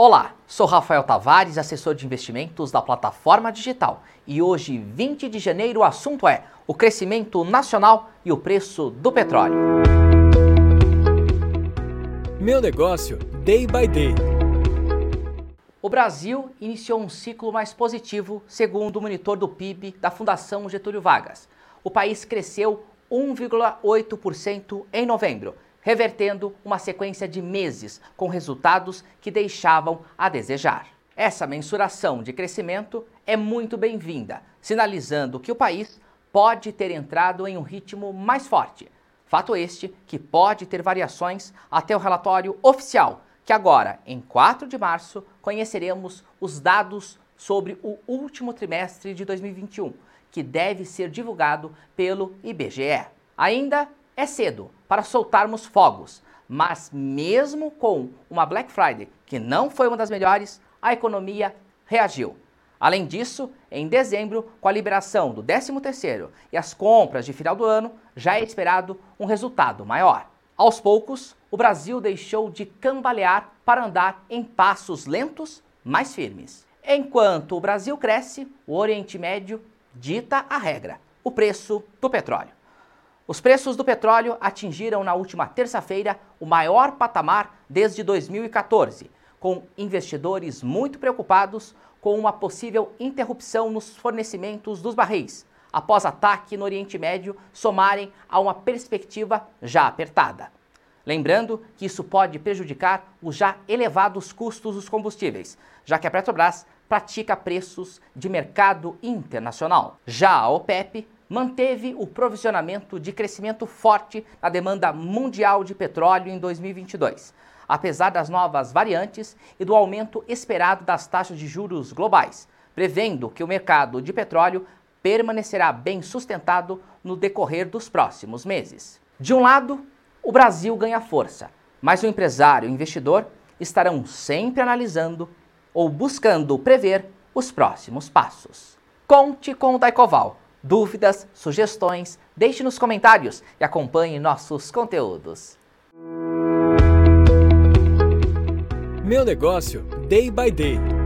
Olá, sou Rafael Tavares, assessor de investimentos da plataforma digital. E hoje, 20 de janeiro, o assunto é o crescimento nacional e o preço do petróleo. Meu negócio, day by day. O Brasil iniciou um ciclo mais positivo, segundo o monitor do PIB da Fundação Getúlio Vargas. O país cresceu 1,8% em novembro revertendo uma sequência de meses com resultados que deixavam a desejar. Essa mensuração de crescimento é muito bem-vinda, sinalizando que o país pode ter entrado em um ritmo mais forte. Fato este que pode ter variações até o relatório oficial, que agora, em 4 de março, conheceremos os dados sobre o último trimestre de 2021, que deve ser divulgado pelo IBGE. Ainda é cedo para soltarmos fogos, mas mesmo com uma Black Friday que não foi uma das melhores, a economia reagiu. Além disso, em dezembro, com a liberação do 13º e as compras de final do ano, já é esperado um resultado maior. Aos poucos, o Brasil deixou de cambalear para andar em passos lentos, mais firmes. Enquanto o Brasil cresce, o Oriente Médio dita a regra: o preço do petróleo. Os preços do petróleo atingiram na última terça-feira o maior patamar desde 2014, com investidores muito preocupados com uma possível interrupção nos fornecimentos dos barris, após ataque no Oriente Médio somarem a uma perspectiva já apertada. Lembrando que isso pode prejudicar os já elevados custos dos combustíveis, já que a Petrobras pratica preços de mercado internacional. Já a OPEP manteve o provisionamento de crescimento forte na demanda mundial de petróleo em 2022, apesar das novas variantes e do aumento esperado das taxas de juros globais, prevendo que o mercado de petróleo permanecerá bem sustentado no decorrer dos próximos meses. De um lado, o Brasil ganha força, mas o empresário e o investidor estarão sempre analisando ou buscando prever os próximos passos. Conte com o Daicoval Dúvidas, sugestões, deixe nos comentários e acompanhe nossos conteúdos. Meu negócio, day by day.